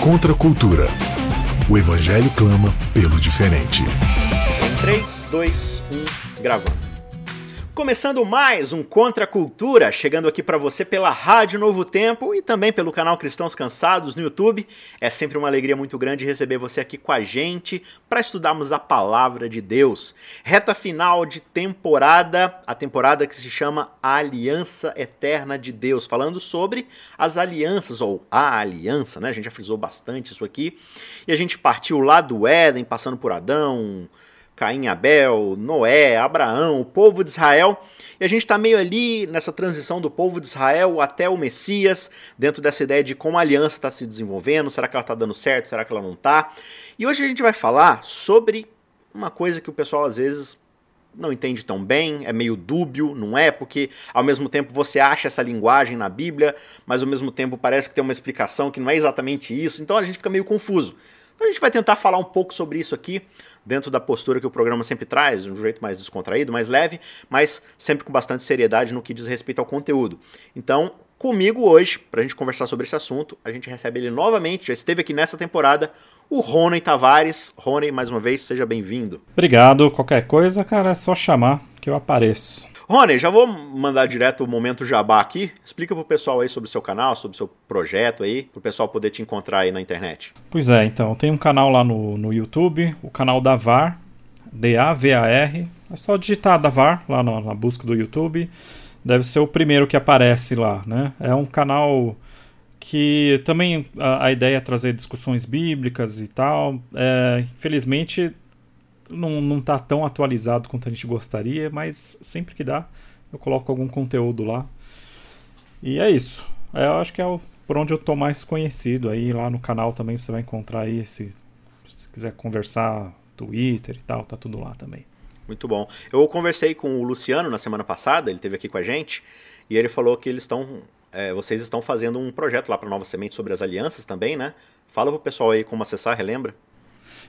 Contra a cultura. O Evangelho clama pelo diferente. 3, 2, 1, gravando. Começando mais um Contra a Cultura, chegando aqui para você pela Rádio Novo Tempo e também pelo canal Cristãos Cansados no YouTube. É sempre uma alegria muito grande receber você aqui com a gente para estudarmos a palavra de Deus. Reta final de temporada, a temporada que se chama Aliança Eterna de Deus, falando sobre as alianças ou a aliança, né? A gente já frisou bastante isso aqui. E a gente partiu lá do Éden, passando por Adão, Caim, Abel, Noé, Abraão, o povo de Israel. E a gente está meio ali nessa transição do povo de Israel até o Messias, dentro dessa ideia de como a aliança está se desenvolvendo, será que ela está dando certo, será que ela não está? E hoje a gente vai falar sobre uma coisa que o pessoal às vezes não entende tão bem, é meio dúbio, não é? Porque ao mesmo tempo você acha essa linguagem na Bíblia, mas ao mesmo tempo parece que tem uma explicação que não é exatamente isso, então a gente fica meio confuso. A gente vai tentar falar um pouco sobre isso aqui, dentro da postura que o programa sempre traz, de um jeito mais descontraído, mais leve, mas sempre com bastante seriedade no que diz respeito ao conteúdo. Então, comigo hoje, para a gente conversar sobre esse assunto, a gente recebe ele novamente, já esteve aqui nessa temporada, o Rony Tavares. Rony, mais uma vez, seja bem-vindo. Obrigado. Qualquer coisa, cara, é só chamar que eu apareço. Rony, já vou mandar direto o momento jabá aqui. Explica pro pessoal aí sobre o seu canal, sobre o seu projeto aí, pro pessoal poder te encontrar aí na internet. Pois é, então, tem um canal lá no, no YouTube, o canal da VAR, D-A-V-A-R. É só digitar da VAR lá na, na busca do YouTube. Deve ser o primeiro que aparece lá, né? É um canal que também a, a ideia é trazer discussões bíblicas e tal. É, infelizmente não, não tá tão atualizado quanto a gente gostaria, mas sempre que dá, eu coloco algum conteúdo lá. E é isso. É, eu acho que é o, por onde eu tô mais conhecido. Aí lá no canal também você vai encontrar aí, se, se quiser conversar, Twitter e tal, tá tudo lá também. Muito bom. Eu conversei com o Luciano na semana passada, ele teve aqui com a gente, e ele falou que eles estão. É, vocês estão fazendo um projeto lá para Nova Semente sobre as alianças também, né? Fala pro pessoal aí como acessar, relembra?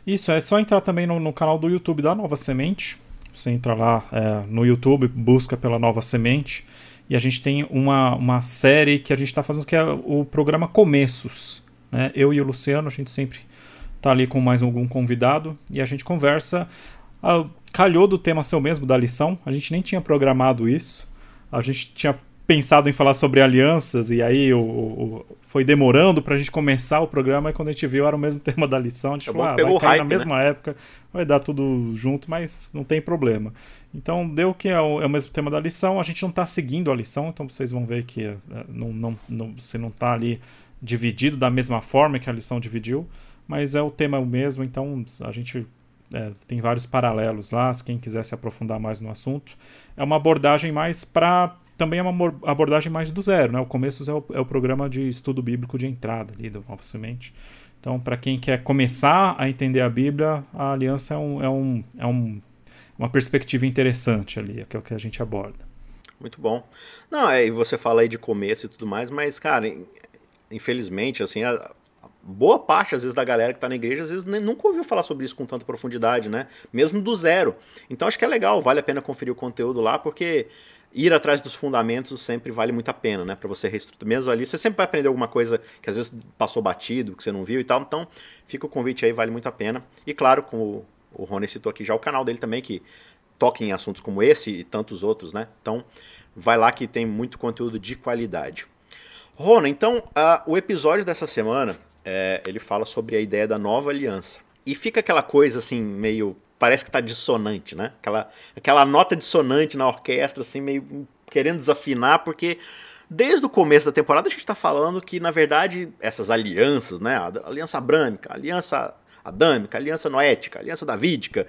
Isso, é só entrar também no, no canal do YouTube da Nova Semente. Você entra lá é, no YouTube, busca pela Nova Semente. E a gente tem uma, uma série que a gente está fazendo que é o programa Começos. Né? Eu e o Luciano, a gente sempre tá ali com mais algum convidado e a gente conversa. Ah, calhou do tema ser o mesmo da lição, a gente nem tinha programado isso. A gente tinha pensado em falar sobre alianças e aí o, o foi demorando para a gente começar o programa e quando a gente viu era o mesmo tema da lição, a gente é falou, ah, vai cair hype, na mesma né? época, vai dar tudo junto, mas não tem problema. Então deu que é o, é o mesmo tema da lição, a gente não está seguindo a lição, então vocês vão ver que é, não, não, não, você não está ali dividido da mesma forma que a lição dividiu, mas é o tema o mesmo, então a gente é, tem vários paralelos lá, se quem quiser se aprofundar mais no assunto. É uma abordagem mais para também é uma abordagem mais do zero, né? O Começos é o, é o programa de estudo bíblico de entrada ali do Nova Semente. Então, para quem quer começar a entender a Bíblia, a aliança é, um, é, um, é um, uma perspectiva interessante ali, que é o que a gente aborda. Muito bom. Não, é, e você fala aí de começo e tudo mais, mas, cara, infelizmente, assim, a, boa parte, às vezes, da galera que está na igreja, às vezes nem, nunca ouviu falar sobre isso com tanta profundidade, né? Mesmo do zero. Então acho que é legal, vale a pena conferir o conteúdo lá, porque ir atrás dos fundamentos sempre vale muito a pena, né? Para você reestruturar. Mesmo ali, você sempre vai aprender alguma coisa que às vezes passou batido, que você não viu e tal. Então, fica o convite aí, vale muito a pena. E claro, como o Rony citou aqui já, o canal dele também, que toca em assuntos como esse e tantos outros, né? Então, vai lá que tem muito conteúdo de qualidade. Rony, então, uh, o episódio dessa semana, é, ele fala sobre a ideia da nova aliança. E fica aquela coisa assim, meio parece que está dissonante, né? Aquela, aquela nota dissonante na orquestra, assim, meio querendo desafinar, porque desde o começo da temporada a gente está falando que, na verdade, essas alianças, né? A aliança abrâmica, a aliança adâmica, a aliança noética, a aliança davídica.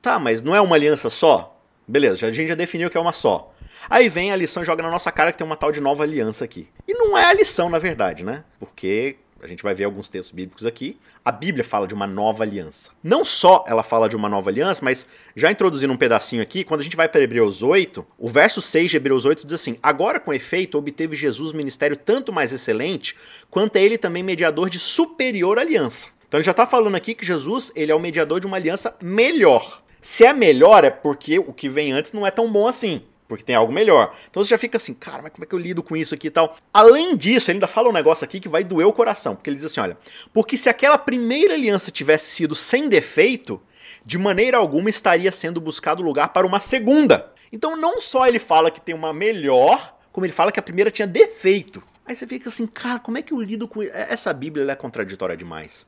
Tá, mas não é uma aliança só? Beleza, a gente já definiu que é uma só. Aí vem a lição e joga na nossa cara que tem uma tal de nova aliança aqui. E não é a lição, na verdade, né? Porque a gente vai ver alguns textos bíblicos aqui. A Bíblia fala de uma nova aliança. Não só ela fala de uma nova aliança, mas já introduzindo um pedacinho aqui, quando a gente vai para Hebreus 8, o verso 6 de Hebreus 8 diz assim: Agora, com efeito, obteve Jesus ministério tanto mais excelente, quanto é ele também mediador de superior aliança. Então ele já está falando aqui que Jesus ele é o mediador de uma aliança melhor. Se é melhor, é porque o que vem antes não é tão bom assim. Porque tem algo melhor. Então você já fica assim, cara, mas como é que eu lido com isso aqui e tal? Além disso, ele ainda fala um negócio aqui que vai doer o coração, porque ele diz assim, olha, porque se aquela primeira aliança tivesse sido sem defeito, de maneira alguma estaria sendo buscado lugar para uma segunda. Então não só ele fala que tem uma melhor, como ele fala que a primeira tinha defeito. Aí você fica assim, cara, como é que eu lido com essa Bíblia? é contraditória demais.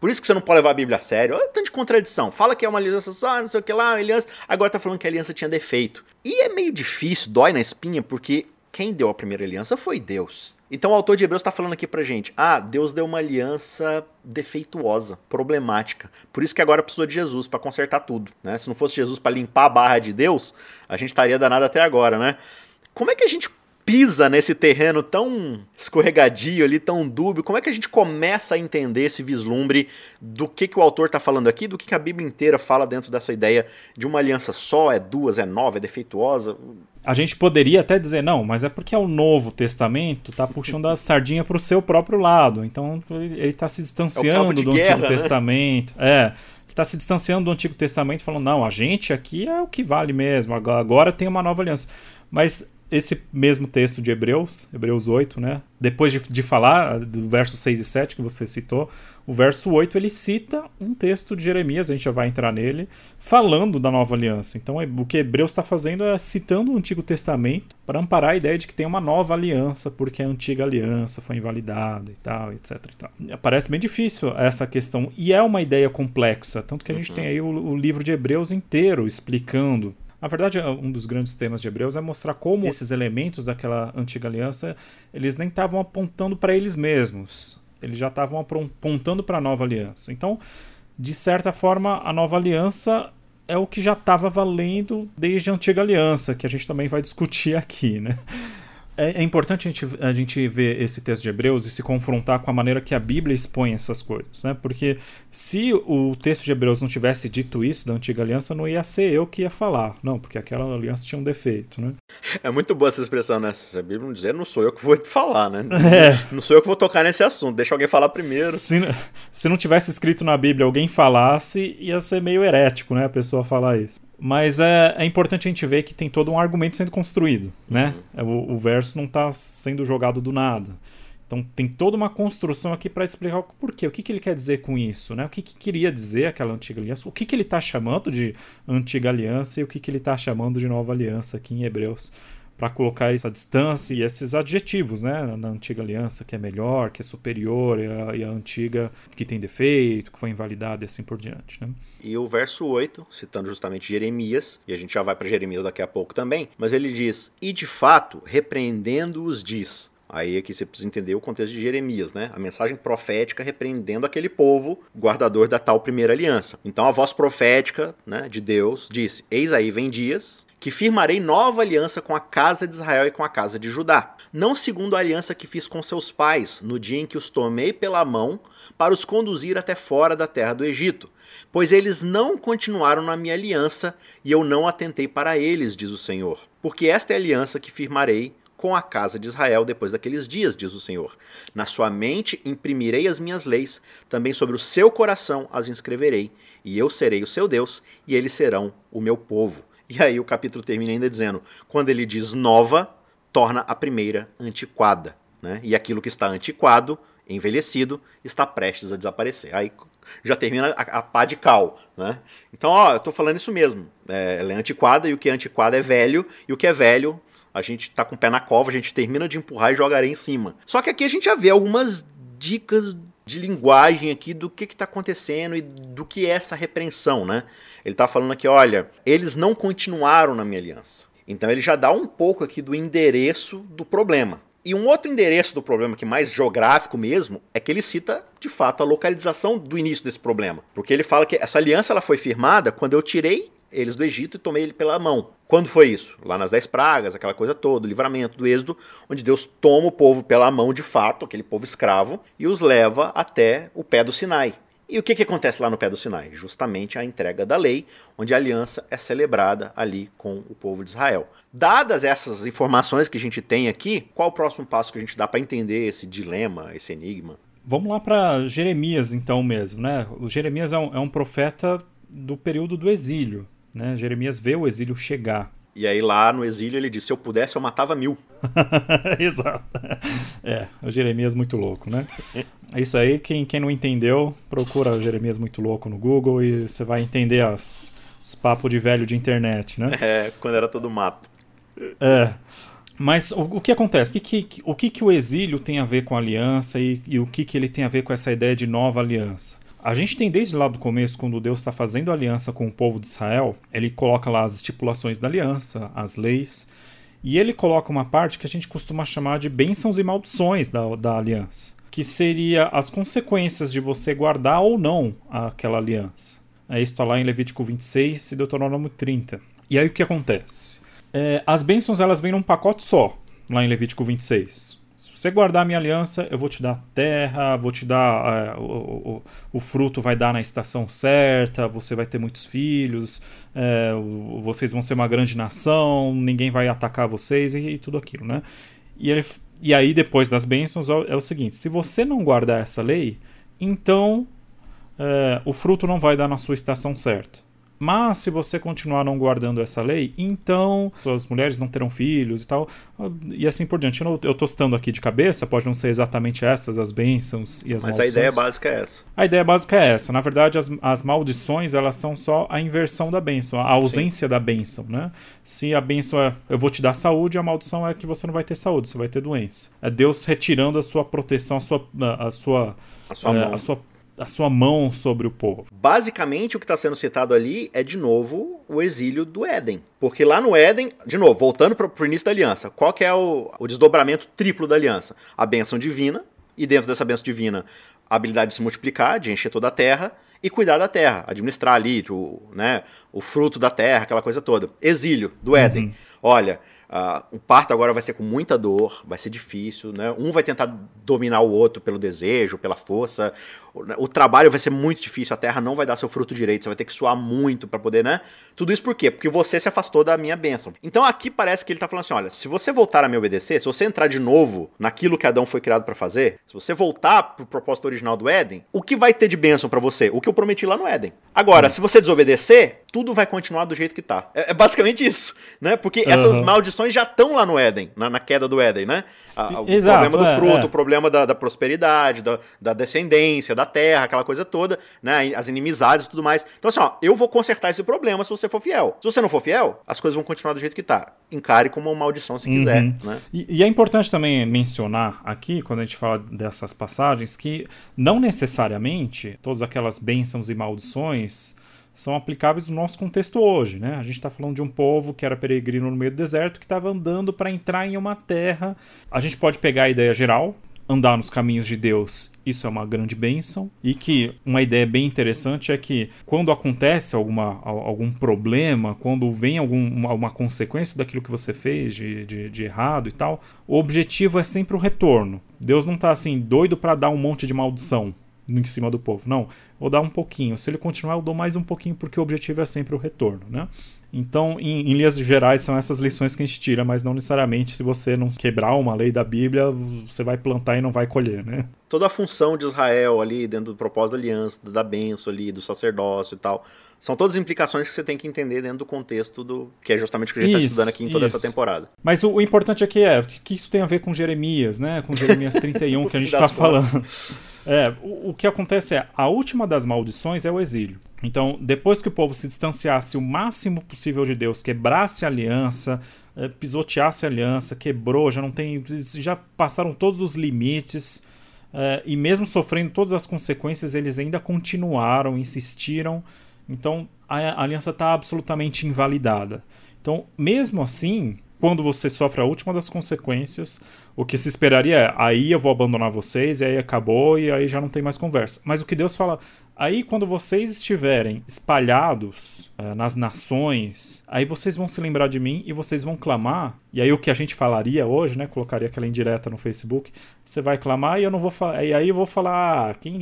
Por isso que você não pode levar a Bíblia a sério. Olha tanto de contradição. Fala que é uma aliança só, não sei o que lá, aliança. Agora tá falando que a aliança tinha defeito. E é meio difícil, dói na espinha, porque quem deu a primeira aliança foi Deus. Então o autor de Hebreus está falando aqui pra gente: ah, Deus deu uma aliança defeituosa, problemática. Por isso que agora precisou de Jesus para consertar tudo. Né? Se não fosse Jesus para limpar a barra de Deus, a gente estaria danado até agora, né? Como é que a gente pisa nesse terreno tão escorregadio ali, tão dúbio, como é que a gente começa a entender esse vislumbre do que, que o autor está falando aqui, do que, que a Bíblia inteira fala dentro dessa ideia de uma aliança só, é duas, é nova, é defeituosa? A gente poderia até dizer, não, mas é porque é o Novo Testamento tá puxando a sardinha para o seu próprio lado, então ele está se distanciando é do guerra, Antigo né? Testamento. É está se distanciando do Antigo Testamento, falando, não, a gente aqui é o que vale mesmo, agora tem uma nova aliança. Mas esse mesmo texto de Hebreus, Hebreus 8, né? Depois de, de falar do verso 6 e 7 que você citou, o verso 8 ele cita um texto de Jeremias, a gente já vai entrar nele, falando da nova aliança. Então o que Hebreus está fazendo é citando o Antigo Testamento para amparar a ideia de que tem uma nova aliança, porque a antiga aliança foi invalidada e tal, etc. E tal. Parece bem difícil essa questão, e é uma ideia complexa, tanto que a gente uhum. tem aí o, o livro de Hebreus inteiro explicando na verdade, um dos grandes temas de Hebreus é mostrar como esses elementos daquela antiga aliança, eles nem estavam apontando para eles mesmos. Eles já estavam apontando para a nova aliança. Então, de certa forma, a nova aliança é o que já estava valendo desde a antiga aliança, que a gente também vai discutir aqui, né? É, é, importante a gente, a gente ver esse texto de Hebreus e se confrontar com a maneira que a Bíblia expõe essas coisas, né? Porque se o texto de Hebreus não tivesse dito isso da antiga aliança, não ia ser eu que ia falar. Não, porque aquela aliança tinha um defeito, né? É muito boa essa expressão, né? Se a Bíblia não dizer, não sou eu que vou falar, né? É. Não sou eu que vou tocar nesse assunto, deixa alguém falar primeiro. Se, se não tivesse escrito na Bíblia, alguém falasse, ia ser meio herético, né? A pessoa falar isso. Mas é, é importante a gente ver que tem todo um argumento sendo construído, né? Uhum. O, o, verso não está sendo jogado do nada. Então tem toda uma construção aqui para explicar o porquê, o que, que ele quer dizer com isso, né? O que, que queria dizer aquela antiga aliança, o que, que ele está chamando de antiga aliança e o que, que ele está chamando de nova aliança aqui em Hebreus para colocar essa distância e esses adjetivos, né, na antiga aliança, que é melhor, que é superior, e a, e a antiga que tem defeito, que foi invalidada e assim por diante, né? E o verso 8, citando justamente Jeremias, e a gente já vai para Jeremias daqui a pouco também, mas ele diz: "E de fato, repreendendo-os diz: Aí aqui você precisa entender o contexto de Jeremias, né? A mensagem profética repreendendo aquele povo guardador da tal primeira aliança. Então a voz profética né, de Deus disse: Eis aí vem dias, que firmarei nova aliança com a casa de Israel e com a casa de Judá, não segundo a aliança que fiz com seus pais, no dia em que os tomei pela mão para os conduzir até fora da terra do Egito, pois eles não continuaram na minha aliança e eu não atentei para eles, diz o Senhor. Porque esta é a aliança que firmarei com a casa de Israel depois daqueles dias, diz o Senhor. Na sua mente imprimirei as minhas leis, também sobre o seu coração as inscreverei, e eu serei o seu Deus, e eles serão o meu povo. E aí o capítulo termina ainda dizendo: quando ele diz nova, torna a primeira antiquada. Né? E aquilo que está antiquado, envelhecido, está prestes a desaparecer. Aí já termina a, a pá de cal. Né? Então, ó, eu estou falando isso mesmo. É, ela é antiquada e o que é antiquado é velho, e o que é velho, a gente está com o pé na cova, a gente termina de empurrar e joga areia em cima. Só que aqui a gente já vê algumas dicas de linguagem aqui do que está acontecendo e do que é essa repreensão, né? Ele está falando aqui, olha, eles não continuaram na minha aliança. Então ele já dá um pouco aqui do endereço do problema. E um outro endereço do problema, que é mais geográfico mesmo, é que ele cita, de fato, a localização do início desse problema. Porque ele fala que essa aliança ela foi firmada quando eu tirei eles do Egito e tomei ele pela mão. Quando foi isso? Lá nas Dez Pragas, aquela coisa toda, o livramento do Êxodo, onde Deus toma o povo pela mão de fato, aquele povo escravo, e os leva até o pé do Sinai. E o que, que acontece lá no pé do Sinai? Justamente a entrega da lei, onde a aliança é celebrada ali com o povo de Israel. Dadas essas informações que a gente tem aqui, qual o próximo passo que a gente dá para entender esse dilema, esse enigma? Vamos lá para Jeremias, então mesmo. Né? O Jeremias é um, é um profeta do período do exílio. Né? Jeremias vê o exílio chegar. E aí lá no exílio ele disse: se eu pudesse, eu matava mil. Exato. É, o Jeremias muito louco, né? É isso aí, quem, quem não entendeu, procura o Jeremias muito louco no Google e você vai entender as, os papos de velho de internet, né? É, quando era todo mato. É. Mas o, o que acontece? O, que, que, o que, que o exílio tem a ver com a aliança e, e o que, que ele tem a ver com essa ideia de nova aliança? A gente tem desde lá do começo, quando Deus está fazendo aliança com o povo de Israel, ele coloca lá as estipulações da aliança, as leis, e ele coloca uma parte que a gente costuma chamar de bênçãos e maldições da, da aliança, que seria as consequências de você guardar ou não aquela aliança. É, isso está lá em Levítico 26 e Deuteronômio 30. E aí o que acontece? É, as bênçãos elas vêm num pacote só, lá em Levítico 26. Se você guardar a minha aliança, eu vou te dar terra, vou te dar. É, o, o, o, fruto vai dar na estação certa, você vai ter muitos filhos, é, vocês vão ser uma grande nação, ninguém vai atacar vocês e, e tudo aquilo, né? E, ele, e aí, depois das bênçãos, é o seguinte: se você não guardar essa lei, então é, o fruto não vai dar na sua estação certa. Mas se você continuar não guardando essa lei, então suas mulheres não terão filhos e tal, e assim por diante. Eu, eu tô citando aqui de cabeça, pode não ser exatamente essas as bênçãos e as Mas maldições. a ideia básica é essa. A ideia básica é essa. Na verdade, as, as maldições, elas são só a inversão da bênção, a ausência Sim. da bênção, né? Se a bênção é eu vou te dar saúde, a maldição é que você não vai ter saúde, você vai ter doença. É Deus retirando a sua proteção, a sua a sua a sua, é, a sua a sua mão sobre o povo. Basicamente, o que está sendo citado ali é, de novo, o exílio do Éden. Porque lá no Éden, de novo, voltando para o início da aliança, qual que é o, o desdobramento triplo da aliança? A bênção divina, e dentro dessa bênção divina, a habilidade de se multiplicar, de encher toda a terra, e cuidar da terra, administrar ali o, né, o fruto da terra, aquela coisa toda. Exílio do Éden. Uhum. Olha, Uh, o parto agora vai ser com muita dor, vai ser difícil, né? Um vai tentar dominar o outro pelo desejo, pela força. O, o, trabalho vai ser muito difícil, a terra não vai dar seu fruto direito, você vai ter que suar muito para poder, né? Tudo isso por quê? Porque você se afastou da minha bênção. Então aqui parece que ele tá falando assim: olha, se você voltar a me obedecer, se você entrar de novo naquilo que Adão foi criado para fazer, se você voltar pro propósito original do Éden, o que vai ter de bênção para você? O que eu prometi lá no Éden. Agora, se você desobedecer, tudo vai continuar do jeito que tá. É, é basicamente isso, né? Porque uhum. essas maldições já estão lá no Éden, na, na, queda do Éden, né? A, o Exato, problema do é, fruto, é. o problema da, da prosperidade, da, da, descendência, da terra, aquela coisa toda, né? As inimizades e tudo mais. Então, assim, ó, eu vou consertar esse problema se você for fiel. Se você não for fiel, as coisas vão continuar do jeito que tá. Encare como uma maldição se quiser, uhum. né? E, e é importante também mencionar aqui, quando a gente fala dessas passagens, que não necessariamente todas aquelas bênçãos e maldições são aplicáveis no nosso contexto hoje, né? A gente está falando de um povo que era peregrino no meio do deserto, que estava andando para entrar em uma terra. A gente pode pegar a ideia geral, andar nos caminhos de Deus, isso é uma grande bênção. E que uma ideia bem interessante é que quando acontece alguma, algum problema, quando vem alguma uma consequência daquilo que você fez de, de, de errado e tal, o objetivo é sempre o retorno. Deus não está assim doido para dar um monte de maldição em cima do povo. Não, vou dar um pouquinho. Se ele continuar, eu dou mais um pouquinho, porque o objetivo é sempre o retorno, né? Então, em, em, linhas gerais, são essas lições que a gente tira, mas não necessariamente se você não quebrar uma lei da Bíblia, você vai plantar e não vai colher, né? Toda a função de Israel ali, dentro do propósito da aliança, da benção ali, do sacerdócio e tal, são todas implicações que você tem que entender dentro do contexto do que é justamente o que a gente está estudando aqui em toda isso. essa temporada. Mas o, o, importante aqui é que isso tem a ver com Jeremias, né? Com Jeremias 31 que a gente está falando. É, o, o que acontece é, a última das maldições é o exílio. Então, depois que o povo se distanciasse o máximo possível de Deus, quebrasse a aliança, é, pisoteasse a aliança, quebrou, já não tem, já passaram todos os limites, é, e mesmo sofrendo todas as consequências, eles ainda continuaram, insistiram. Então, a, a aliança está absolutamente invalidada. Então, mesmo assim, quando você sofre a última das consequências, o que se esperaria é, aí eu vou abandonar vocês, e aí acabou, e aí já não tem mais conversa. Mas o que Deus fala, aí quando vocês estiverem espalhados é, nas nações, aí vocês vão se lembrar de mim e vocês vão clamar. E aí o que a gente falaria hoje, né? Colocaria aquela indireta no Facebook, você vai clamar e eu não vou falar. E aí eu vou falar, ah, quem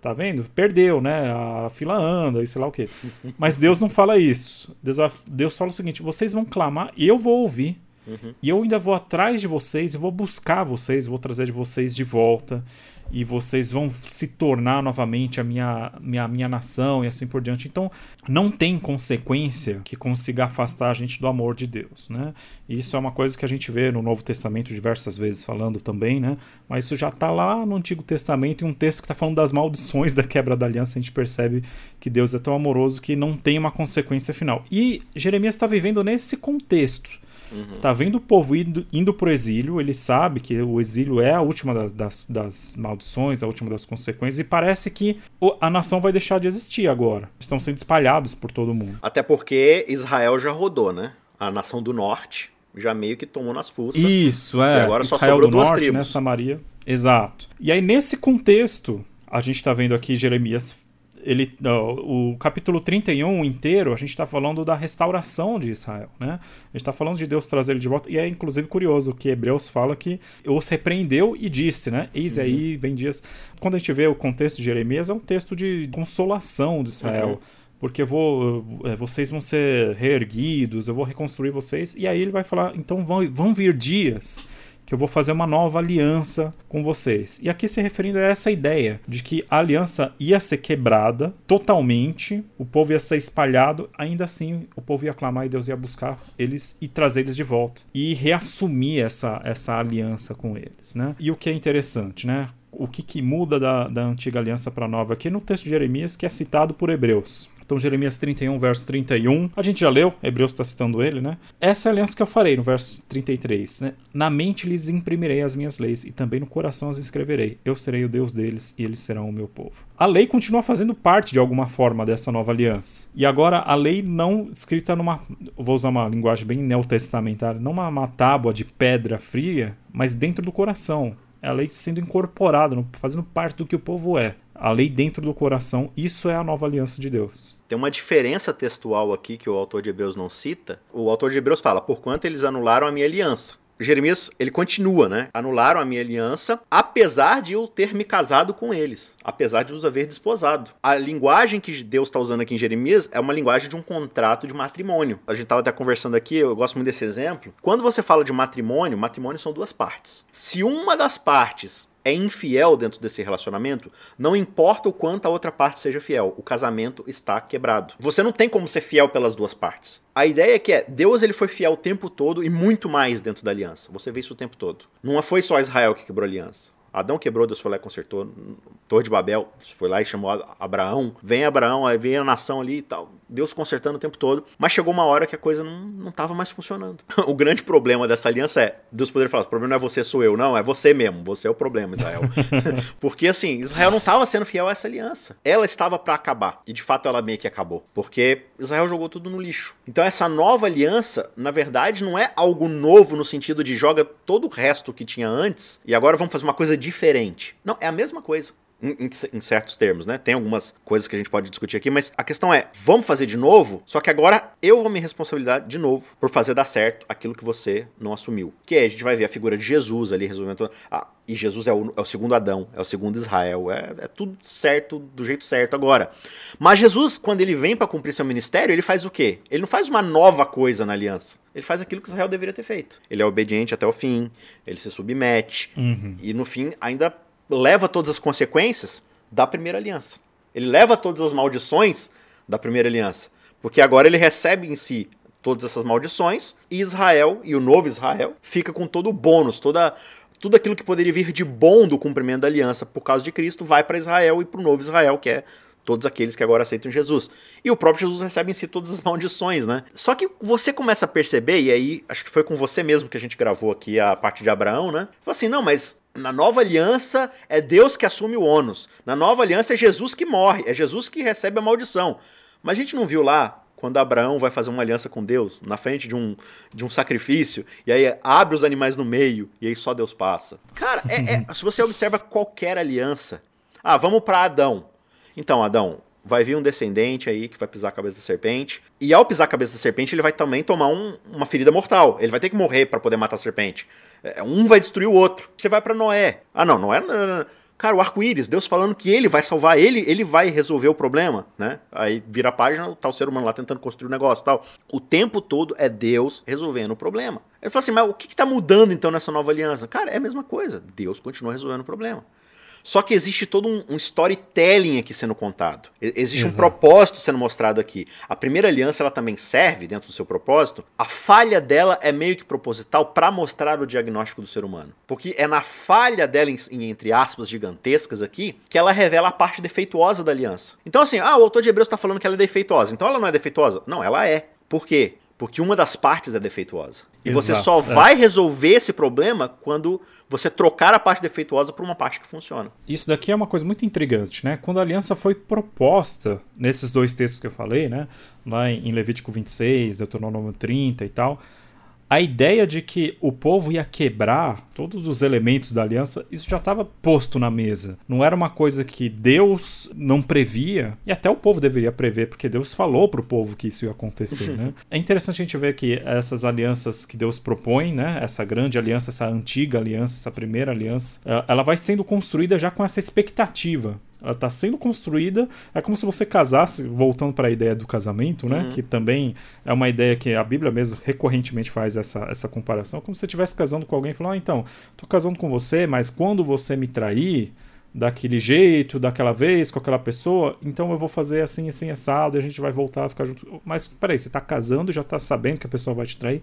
tá vendo? Perdeu, né? A fila anda e sei lá o quê. Mas Deus não fala isso. Deus, Deus fala o seguinte: vocês vão clamar e eu vou ouvir. Uhum. E eu ainda vou atrás de vocês, eu vou buscar vocês, vou trazer de vocês de volta. E vocês vão se tornar novamente a minha, minha, minha nação e assim por diante. Então, não tem consequência que consiga afastar a gente do amor de Deus, né? Isso é uma coisa que a gente vê no Novo Testamento diversas vezes falando também, né? Mas isso já está lá no Antigo Testamento, em um texto que está falando das maldições da quebra da aliança, a gente percebe que Deus é tão amoroso que não tem uma consequência final. E Jeremias está vivendo nesse contexto Uhum. Tá vendo o povo indo, indo pro exílio, ele sabe que o exílio é a última das, das, das maldições, a última das consequências, e parece que a nação vai deixar de existir agora. Estão sendo espalhados por todo mundo. Até porque Israel já rodou, né? A nação do norte já meio que tomou nas fuças. Isso, é. E agora Israel só sobrou do duas norte, tribos. Né, Samaria. Exato. E aí, nesse contexto, a gente está vendo aqui Jeremias ele, o capítulo 31 inteiro, a gente está falando da restauração de Israel, né? A gente está falando de Deus trazer ele de volta, e é inclusive curioso que Hebreus fala que os repreendeu e disse, né? Eis uhum. aí, vem dias. Quando a gente vê o contexto de Jeremias, é um texto de consolação de Israel. Uhum. Porque vou, é, vocês vão ser reerguidos, eu vou reconstruir vocês. E aí ele vai falar: então vão, vão vir dias que eu vou fazer uma nova aliança com vocês. E aqui se referindo a essa ideia de que a aliança ia ser quebrada totalmente, o povo ia ser espalhado, ainda assim o povo ia clamar e Deus ia buscar eles e trazer eles de volta e reassumir essa, essa aliança com eles, né? E o que é interessante, né? O que, que muda da, da antiga aliança para a nova aqui no texto de Jeremias, que é citado por Hebreus. Então, Jeremias 31, verso 31. A gente já leu, Hebreus está citando ele, né? Essa é a aliança que eu farei, no verso 33. Né? Na mente lhes imprimirei as minhas leis, e também no coração as escreverei. Eu serei o Deus deles, e eles serão o meu povo. A lei continua fazendo parte, de alguma forma, dessa nova aliança. E agora, a lei não escrita numa. Vou usar uma linguagem bem neotestamentária, não uma, uma tábua de pedra fria, mas dentro do coração. É a lei sendo incorporada, fazendo parte do que o povo é a lei dentro do coração, isso é a nova aliança de Deus. Tem uma diferença textual aqui que o autor de Hebreus não cita. O autor de Hebreus fala: "Porquanto eles anularam a minha aliança". Jeremias, ele continua, né? Anularam a minha aliança, apesar de eu ter me casado com eles, apesar de os haver desposado. A linguagem que Deus está usando aqui em Jeremias é uma linguagem de um contrato de matrimônio. A gente estava até conversando aqui, eu gosto muito desse exemplo. Quando você fala de matrimônio, matrimônio são duas partes. Se uma das partes é infiel dentro desse relacionamento, não importa o quanto a outra parte seja fiel, o casamento está quebrado. Você não tem como ser fiel pelas duas partes. A ideia é que é, Deus ele foi fiel o tempo todo e muito mais dentro da aliança. Você vê isso o tempo todo. Não foi só Israel que quebrou a aliança. Adão quebrou, Deus foi lá e consertou. Torre de Babel, foi lá e chamou Abraão. Vem Abraão, aí vem a nação ali e tal. Deus consertando o tempo todo. Mas chegou uma hora que a coisa não, não tava mais funcionando. o grande problema dessa aliança é, Deus poderia falar, o problema não é você, sou eu. Não, é você mesmo. Você é o problema, Israel. Porque assim, Israel não estava sendo fiel a essa aliança. Ela estava para acabar. E de fato ela meio que acabou. Porque Israel jogou tudo no lixo. Então essa nova aliança, na verdade, não é algo novo no sentido de joga todo o resto que tinha antes e agora vamos fazer uma coisa diferente. Não, é a mesma coisa. Em, em, certos termos, né? Tem algumas coisas que a gente pode discutir aqui, mas a questão é: vamos fazer de novo? Só que agora eu vou me responsabilidade de novo por fazer dar certo aquilo que você não assumiu. Que aí a gente vai ver a figura de Jesus ali resolvendo. Ah, e Jesus é o, é o, segundo Adão, é o segundo Israel, é, é tudo certo, do jeito certo agora. Mas Jesus, quando ele vem para cumprir seu ministério, ele faz o quê? Ele não faz uma nova coisa na aliança. Ele faz aquilo que Israel deveria ter feito. Ele é obediente até o fim, ele se submete, uhum. e no fim ainda leva todas as consequências da primeira aliança. Ele leva todas as maldições da primeira aliança. Porque agora ele recebe em si todas essas maldições, e Israel, e o novo Israel, fica com todo o bônus, toda tudo aquilo que poderia vir de bom do cumprimento da aliança por causa de Cristo vai para Israel e para o novo Israel, que é todos aqueles que agora aceitam Jesus. E o próprio Jesus recebe em si todas as maldições, né? Só que você começa a perceber, e aí acho que foi com você mesmo que a gente gravou aqui a parte de Abraão, né? Fala assim, não, mas na nova aliança é Deus que assume o ônus. Na nova aliança é Jesus que morre, é Jesus que recebe a maldição. Mas a gente não viu lá quando Abraão vai fazer uma aliança com Deus, na frente de um, de um sacrifício, e aí abre os animais no meio, e aí só Deus passa. Cara, é, é, se você observa qualquer aliança. Ah, vamos para Adão. Então, Adão, vai vir um descendente aí que vai pisar a cabeça da serpente. E ao pisar a cabeça da serpente, ele vai também tomar um, uma ferida mortal. Ele vai ter que morrer para poder matar a serpente. É, um vai destruir o outro. Você vai para Noé. Ah, não, Noé. Não, não, não. Cara, o arco-íris, Deus falando que ele vai salvar ele, ele vai resolver o problema, né? Aí vira a página, tá o ser humano lá tentando construir o um negócio tal. O tempo todo é Deus resolvendo o problema. Ele fala assim, mas o que, que tá mudando então nessa nova aliança? Cara, é a mesma coisa. Deus continua resolvendo o problema. Só que existe todo um, um storytelling aqui sendo contado. Existe Exato. um propósito sendo mostrado aqui. A primeira aliança ela também serve dentro do seu propósito. A falha dela é meio que proposital para mostrar o diagnóstico do ser humano. Porque é na falha dela, em, em, entre aspas, gigantescas aqui, que ela revela a parte defeituosa da aliança. Então, assim, ah, o autor de Hebreus está falando que ela é defeituosa. Então ela não é defeituosa? Não, ela é. Por quê? Porque uma das partes é defeituosa. E Exato, você só é. vai resolver esse problema quando você trocar a parte defeituosa por uma parte que funciona. Isso daqui é uma coisa muito intrigante, né? Quando a aliança foi proposta nesses dois textos que eu falei, né? Lá em Levítico 26, Deuteronômio 30 e tal, a ideia de que o povo ia quebrar todos os elementos da aliança, isso já estava posto na mesa. Não era uma coisa que Deus não previa, e até o povo deveria prever, porque Deus falou para o povo que isso ia acontecer. né? É interessante a gente ver que essas alianças que Deus propõe, né? essa grande aliança, essa antiga aliança, essa primeira aliança, ela vai sendo construída já com essa expectativa ela está sendo construída. É como se você casasse, voltando para a ideia do casamento, né? Uhum. Que também é uma ideia que a Bíblia mesmo recorrentemente faz essa, essa comparação. Como se você estivesse casando com alguém e falando, ah, então, tô casando com você, mas quando você me trair daquele jeito, daquela vez, com aquela pessoa, então eu vou fazer assim, assim, assado, e a gente vai voltar a ficar junto. Mas peraí, você está casando, já está sabendo que a pessoa vai te trair.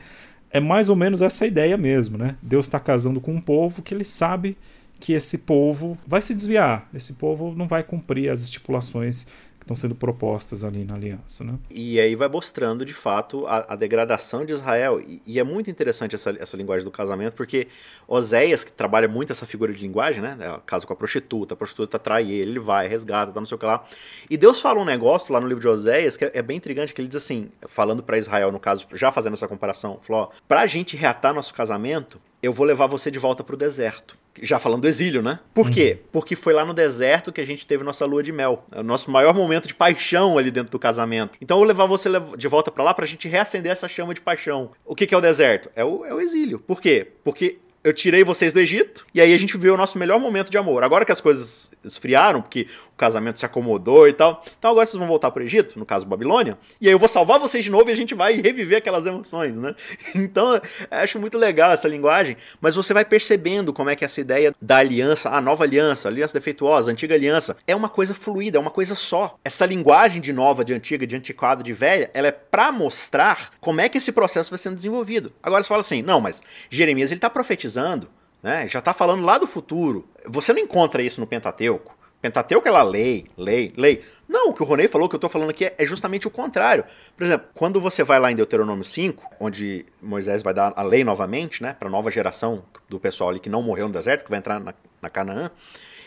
É mais ou menos essa ideia mesmo, né? Deus está casando com um povo que ele sabe que esse povo vai se desviar, esse povo não vai cumprir as estipulações que estão sendo propostas ali na aliança. Né? E aí vai mostrando, de fato, a, a degradação de Israel. E, e, é muito interessante essa, essa linguagem do casamento, porque Oséias, que trabalha muito essa figura de linguagem, né? Casa com a prostituta, a prostituta trai ele, ele vai, resgata, tá, não sei o que lá. E Deus fala um negócio lá no livro de Oséias que é, é bem intrigante, que ele diz assim, falando para Israel, no caso, já fazendo essa comparação, falou, ó, pra gente reatar nosso casamento, eu vou levar você de volta pro deserto. Já falando do exílio, né? Por uhum. quê? Porque foi lá no deserto que a gente teve nossa lua de mel. É o nosso maior momento de paixão ali dentro do casamento. Então eu vou levar você de volta para lá pra gente reacender essa chama de paixão. O que, que é o deserto? É o, é o exílio. Por quê? Porque eu tirei vocês do Egito e aí a gente viu o nosso melhor momento de amor. Agora que as coisas esfriaram, porque o casamento se acomodou e tal, então agora vocês vão voltar para o Egito, no caso Babilônia, e aí eu vou salvar vocês de novo e a gente vai reviver aquelas emoções, né? Então, acho muito legal essa linguagem, mas você vai percebendo como é que essa ideia da aliança, a nova aliança, aliança defeituosa, antiga aliança, é uma coisa fluida, é uma coisa só. Essa linguagem de nova, de antiga, de antiquado, de velha, ela é para mostrar como é que esse processo vai sendo desenvolvido. Agora você fala assim, não, mas Jeremias ele está profetizando profetizando, né? já está falando lá do futuro. Você não encontra isso no Pentateuco. Pentateuco é lá lei, lei, lei. Não, o que o Ronei falou, o que eu estou falando aqui é, justamente o contrário. Por exemplo, quando você vai lá em Deuteronômio 5, onde Moisés vai dar a lei novamente, né, para a nova geração do pessoal ali que não morreu no deserto, que vai entrar na, na Canaã,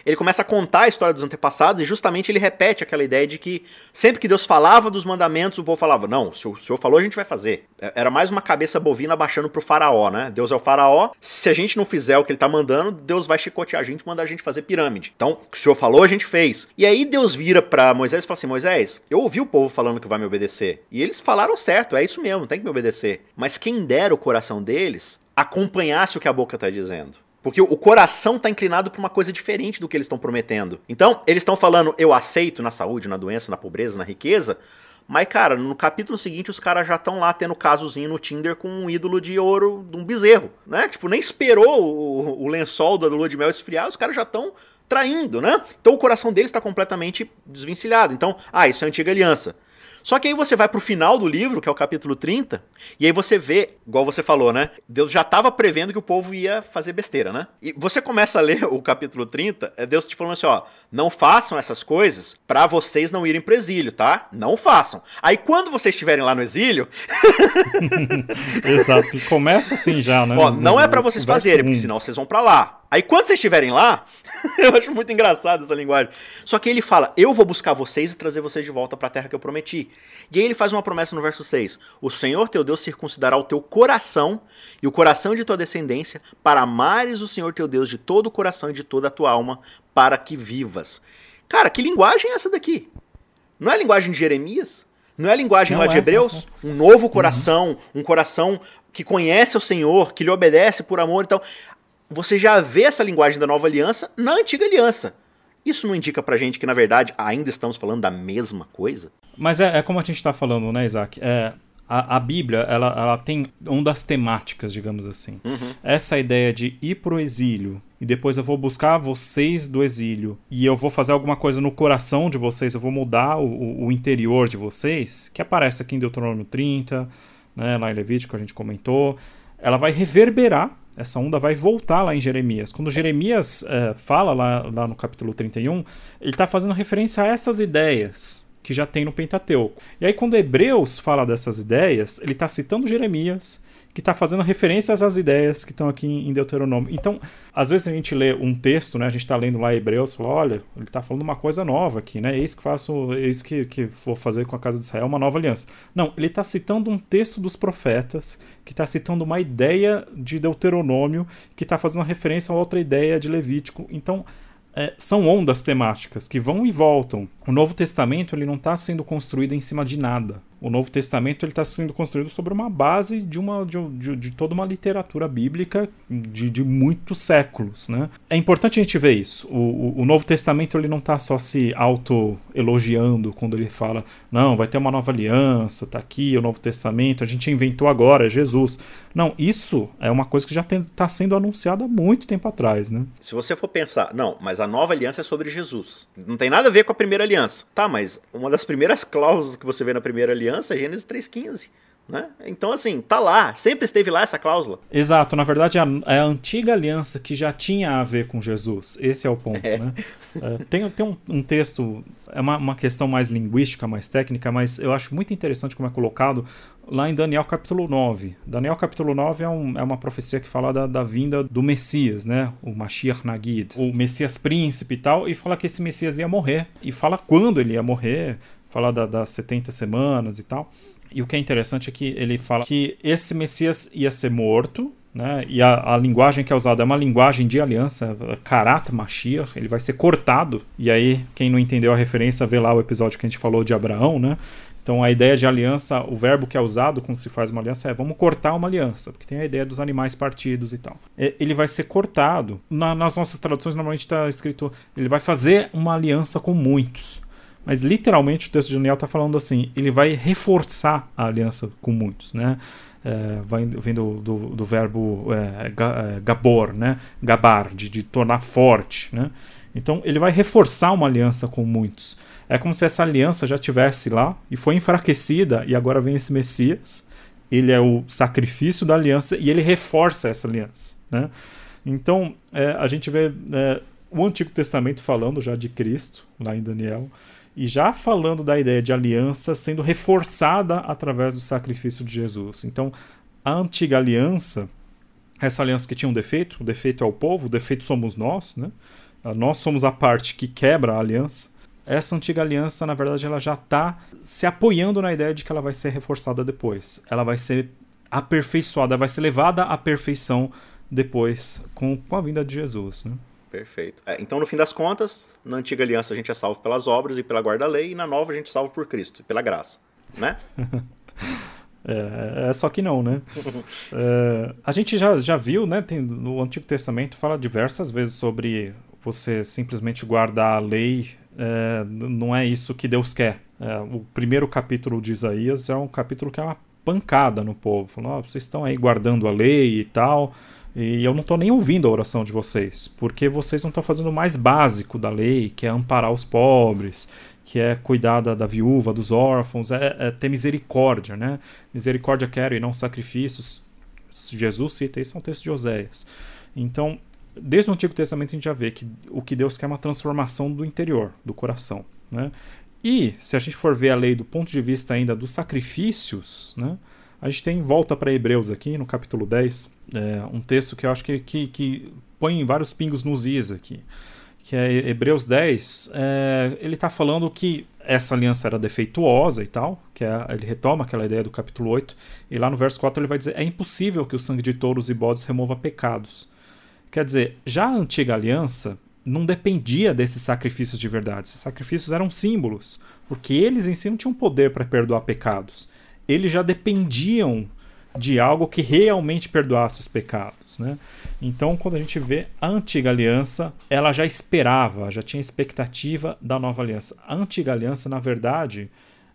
ele começa a contar a história dos antepassados e justamente ele repete aquela ideia de que sempre que Deus falava dos mandamentos, o povo falava: Não, se o Senhor falou, a gente vai fazer. É, era mais uma cabeça bovina baixando pro faraó, né? Deus é o faraó, se a gente não fizer o que ele tá mandando, Deus vai chicotear a gente mandar a gente fazer pirâmide. Então, o que o Senhor falou, a gente fez. E aí Deus vira para Moisés e fala assim: Moisés, eu ouvi o povo falando que vai me obedecer. E eles falaram certo, é isso mesmo, tem que me obedecer. Mas quem dera o coração deles acompanhasse o que a boca tá dizendo. Porque o coração está inclinado para uma coisa diferente do que eles estão prometendo. Então, eles estão falando, eu aceito na saúde, na doença, na pobreza, na riqueza. Mas, cara, no capítulo seguinte, os caras já estão lá tendo casozinho no Tinder com um ídolo de ouro de um bezerro, né? Tipo, nem esperou o, o lençol da lua de mel esfriar, os caras já estão traindo, né? Então o coração deles está completamente desvencilhado. Então, ah, isso é antiga aliança. Só que aí você vai pro final do livro, que é o capítulo 30, e aí você vê, igual você falou, né? Deus já estava prevendo que o povo ia fazer besteira, né? E você começa a ler o capítulo 30, é Deus te falando assim, ó, não façam essas coisas para vocês não irem pro exílio, tá? Não façam. Aí quando vocês estiverem lá no exílio, Exato, começa assim já, né? Ó, não é para vocês fazerem, porque senão vocês vão para lá. Aí quando vocês estiverem lá, eu acho muito engraçado essa linguagem. Só que ele fala: Eu vou buscar vocês e trazer vocês de volta para a terra que eu prometi. E aí ele faz uma promessa no verso 6: O Senhor teu Deus circuncidará o teu coração e o coração de tua descendência, para amares o Senhor teu Deus de todo o coração e de toda a tua alma, para que vivas. Cara, que linguagem é essa daqui? Não é a linguagem de Jeremias? Não é a linguagem Não lá é. de Hebreus? Um novo coração, uhum. um coração que conhece o Senhor, que lhe obedece por amor. Então, você já vê essa linguagem da nova aliança na antiga aliança. Isso não indica pra gente que, na verdade, ainda estamos falando da mesma coisa? Mas é, é como a gente está falando, né, Isaac? É, a, a Bíblia, ela, ela tem uma das temáticas, digamos assim. Uhum. Essa ideia de ir pro exílio e depois eu vou buscar vocês do exílio e eu vou fazer alguma coisa no coração de vocês, eu vou mudar o, o interior de vocês, que aparece aqui em Deuteronômio 30, né, lá em Levítico a gente comentou, ela vai reverberar essa onda vai voltar lá em Jeremias. Quando Jeremias é, fala lá, lá no capítulo 31, ele está fazendo referência a essas ideias que já tem no Pentateuco. E aí, quando Hebreus fala dessas ideias, ele está citando Jeremias, que está fazendo referências às ideias que estão aqui em Deuteronômio. Então, às vezes a gente lê um texto, né? A gente está lendo lá Hebreus, fala, olha, ele está falando uma coisa nova aqui, né? Eis que faço, eis que, que vou fazer com a casa de Israel uma nova aliança. Não, ele está citando um texto dos profetas, que está citando uma ideia de Deuteronômio, que está fazendo referência a outra ideia de Levítico. Então, é, são ondas temáticas que vão e voltam. O Novo Testamento ele não está sendo construído em cima de nada. O Novo Testamento está sendo construído sobre uma base de, uma, de, de, de toda uma literatura bíblica de, de, muitos séculos. Né? É importante a gente ver isso. O, o, o Novo Testamento ele não está só se auto-elogiando quando ele fala, não, vai ter uma nova aliança, está aqui o Novo Testamento, a gente inventou agora, é Jesus. Não, isso é uma coisa que já está sendo anunciada há muito tempo atrás. Né? Se você for pensar, não, mas a nova aliança é sobre Jesus. Não tem nada a ver com a primeira aliança. Tá, mas uma das primeiras cláusulas que você vê na primeira aliança aliança, Gênesis 3,15. Né? Então, assim, tá lá, sempre esteve lá essa cláusula. Exato, na verdade é a, é a antiga aliança que já tinha a ver com Jesus. Esse é o ponto. É. Né? É, tem tem um, um, texto, é uma, uma questão mais linguística, mais técnica, mas eu acho muito interessante como é colocado lá em Daniel capítulo 9. Daniel capítulo 9 é, um, é uma profecia que fala da, da, vinda do Messias, né? O Mashiach Nagid, o Messias príncipe e tal, e fala que esse Messias ia morrer. E fala quando ele ia morrer, falar da, das 70 semanas e tal. E o que é interessante é que ele fala que esse Messias ia ser morto, né? E a, a, linguagem que é usada é uma linguagem de aliança, Karat Mashiach, ele vai ser cortado. E aí, quem não entendeu a referência, vê lá o episódio que a gente falou de Abraão, né? Então a ideia de aliança, o verbo que é usado quando se faz uma aliança é vamos cortar uma aliança, porque tem a ideia dos animais partidos e tal. Ele vai ser cortado. Na, nas nossas traduções normalmente está escrito ele vai fazer uma aliança com muitos. Mas literalmente o texto de Daniel está falando assim: ele vai reforçar a aliança com muitos, né? É, vai, vem do, do, do verbo é, é, gabor, né? Gabar, de, de tornar forte, né? Então ele vai reforçar uma aliança com muitos. É como se essa aliança já tivesse lá e foi enfraquecida e agora vem esse Messias. Ele é o sacrifício da aliança e ele reforça essa aliança, né? Então é, a gente vê é, o Antigo Testamento falando já de Cristo lá em Daniel e já falando da ideia de aliança sendo reforçada através do sacrifício de Jesus. Então, a antiga aliança, essa aliança que tinha um defeito, o defeito é o povo, o defeito somos nós, né? Nós somos a parte que quebra a aliança. Essa antiga aliança, na verdade, ela já está se apoiando na ideia de que ela vai ser reforçada depois. Ela vai ser aperfeiçoada, vai ser levada à perfeição depois com, com a vinda de Jesus. Né? Perfeito. É, então, no fim das contas, na antiga aliança a gente é salvo pelas obras e pela guarda da lei, e na nova a gente é salvo por Cristo, pela graça. Né? É, é, só que não, né? é, a gente já, já viu, né? Tem, no Antigo Testamento fala diversas vezes sobre você simplesmente guardar a lei. É, não é isso que Deus quer. É, o primeiro capítulo de Isaías é um capítulo que é uma pancada no povo. Falando, oh, vocês estão aí guardando a lei e tal. E eu não estou nem ouvindo a oração de vocês, porque vocês não estão fazendo o mais básico da lei, que é amparar os pobres, que é cuidar da, da viúva, dos órfãos, é, é, ter misericórdia, né? Misericórdia quero e não sacrifícios. Jesus cita isso é um texto de Oséias. Então, desde o Antigo Testamento a gente já vê que o que Deus quer é uma transformação do interior, do coração, né? E, se a gente for ver a lei do ponto de vista ainda dos sacrifícios, né? A gente tem volta para Hebreus aqui, no capítulo 10, é, um texto que eu acho que, que, que põe vários pingos nos is aqui. Que é Hebreus 10, é, ele está falando que essa aliança era defeituosa e tal, que é, ele retoma aquela ideia do capítulo 8, e lá no verso 4 ele vai dizer: é impossível que o sangue de touros e bodes remova pecados. Quer dizer, já a antiga aliança não dependia desses sacrifícios de verdade. Esses sacrifícios eram símbolos, porque eles em si não tinham poder para perdoar pecados eles já dependiam de algo que realmente perdoasse os pecados, né? Então, quando a gente vê a antiga aliança, ela já esperava, já tinha expectativa da nova aliança. A antiga aliança, na verdade,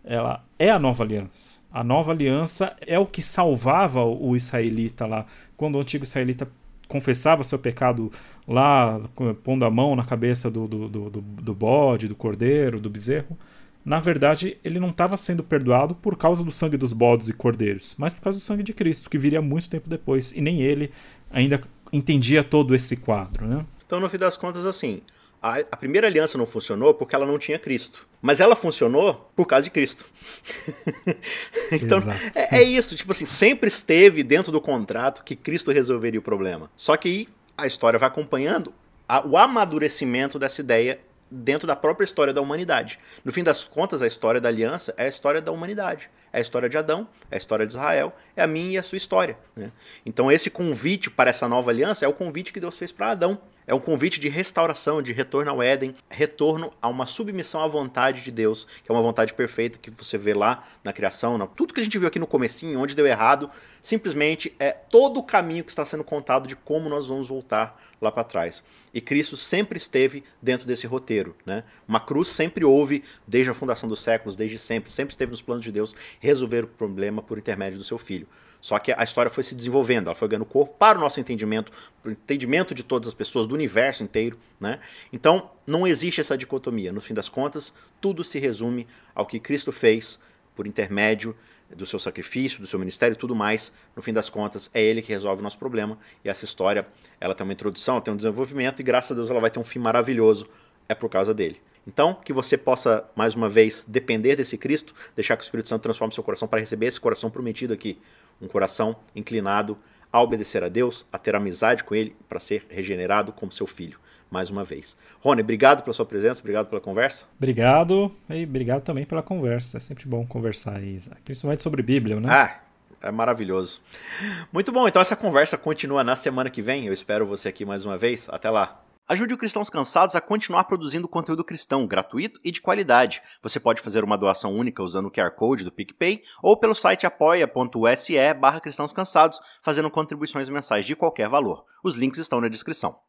ela é a nova aliança. A nova aliança é o que salvava o israelita lá. Quando o antigo israelita confessava seu pecado lá, pondo a mão na cabeça do, do, do, do bode, do cordeiro, do bezerro, na verdade ele não estava sendo perdoado por causa do sangue dos bodes e cordeiros, mas por causa do sangue de Cristo, que viria muito tempo depois. E nem ele ainda entendia todo esse quadro. Né? Então, no fim das contas, assim, a, a, primeira aliança não funcionou porque ela não tinha Cristo. Mas ela funcionou por causa de Cristo. então, é, é, isso. Tipo assim, sempre esteve dentro do contrato que Cristo resolveria o problema. Só que a história vai acompanhando o amadurecimento dessa ideia dentro da própria história da humanidade. No fim das contas, a história da aliança é a história da humanidade. É a história de Adão, é a história de Israel, é a minha e a sua história. Né? Então, esse convite para essa nova aliança é o convite que Deus fez para Adão. É um convite de restauração, de retorno ao Éden, retorno a uma submissão à vontade de Deus, que é uma vontade perfeita que você vê lá na criação, na, tudo que a gente viu aqui no comecinho, onde deu errado, simplesmente é todo o caminho que está sendo contado de como nós vamos voltar lá para trás. E Cristo sempre esteve dentro desse roteiro. Né? Uma cruz sempre houve desde a fundação dos séculos, desde sempre, sempre esteve nos planos de Deus resolver o problema por intermédio do seu filho. Só que a história foi se desenvolvendo, ela foi ganhando corpo para o nosso entendimento, para o entendimento de todas as pessoas, do universo inteiro. Né? Então, não existe essa dicotomia. No fim das contas, tudo se resume ao que Cristo fez por intermédio do seu sacrifício, do seu ministério e tudo mais. No fim das contas, é ele que resolve o nosso problema. E essa história, ela tem uma introdução, ela tem um desenvolvimento e graças a Deus ela vai ter um fim maravilhoso. É por causa dele. Então, que você possa, mais uma vez, depender desse Cristo, deixar que o Espírito Santo transforme seu coração para receber esse coração prometido aqui. Um coração inclinado a obedecer a Deus, a ter amizade com Ele, para ser regenerado como seu filho. Mais uma vez. Rony, obrigado pela sua presença, obrigado pela conversa. Obrigado e obrigado também pela conversa. É sempre bom conversar aí, principalmente sobre Bíblia, né? Ah, é maravilhoso. Muito bom, então essa conversa continua na semana que vem. Eu espero você aqui mais uma vez. Até lá. Ajude o Cristãos Cansados a continuar produzindo conteúdo cristão gratuito e de qualidade. Você pode fazer uma doação única usando o QR Code do PicPay ou pelo site apoia.se barra cansados, fazendo contribuições mensais de qualquer valor. Os links estão na descrição.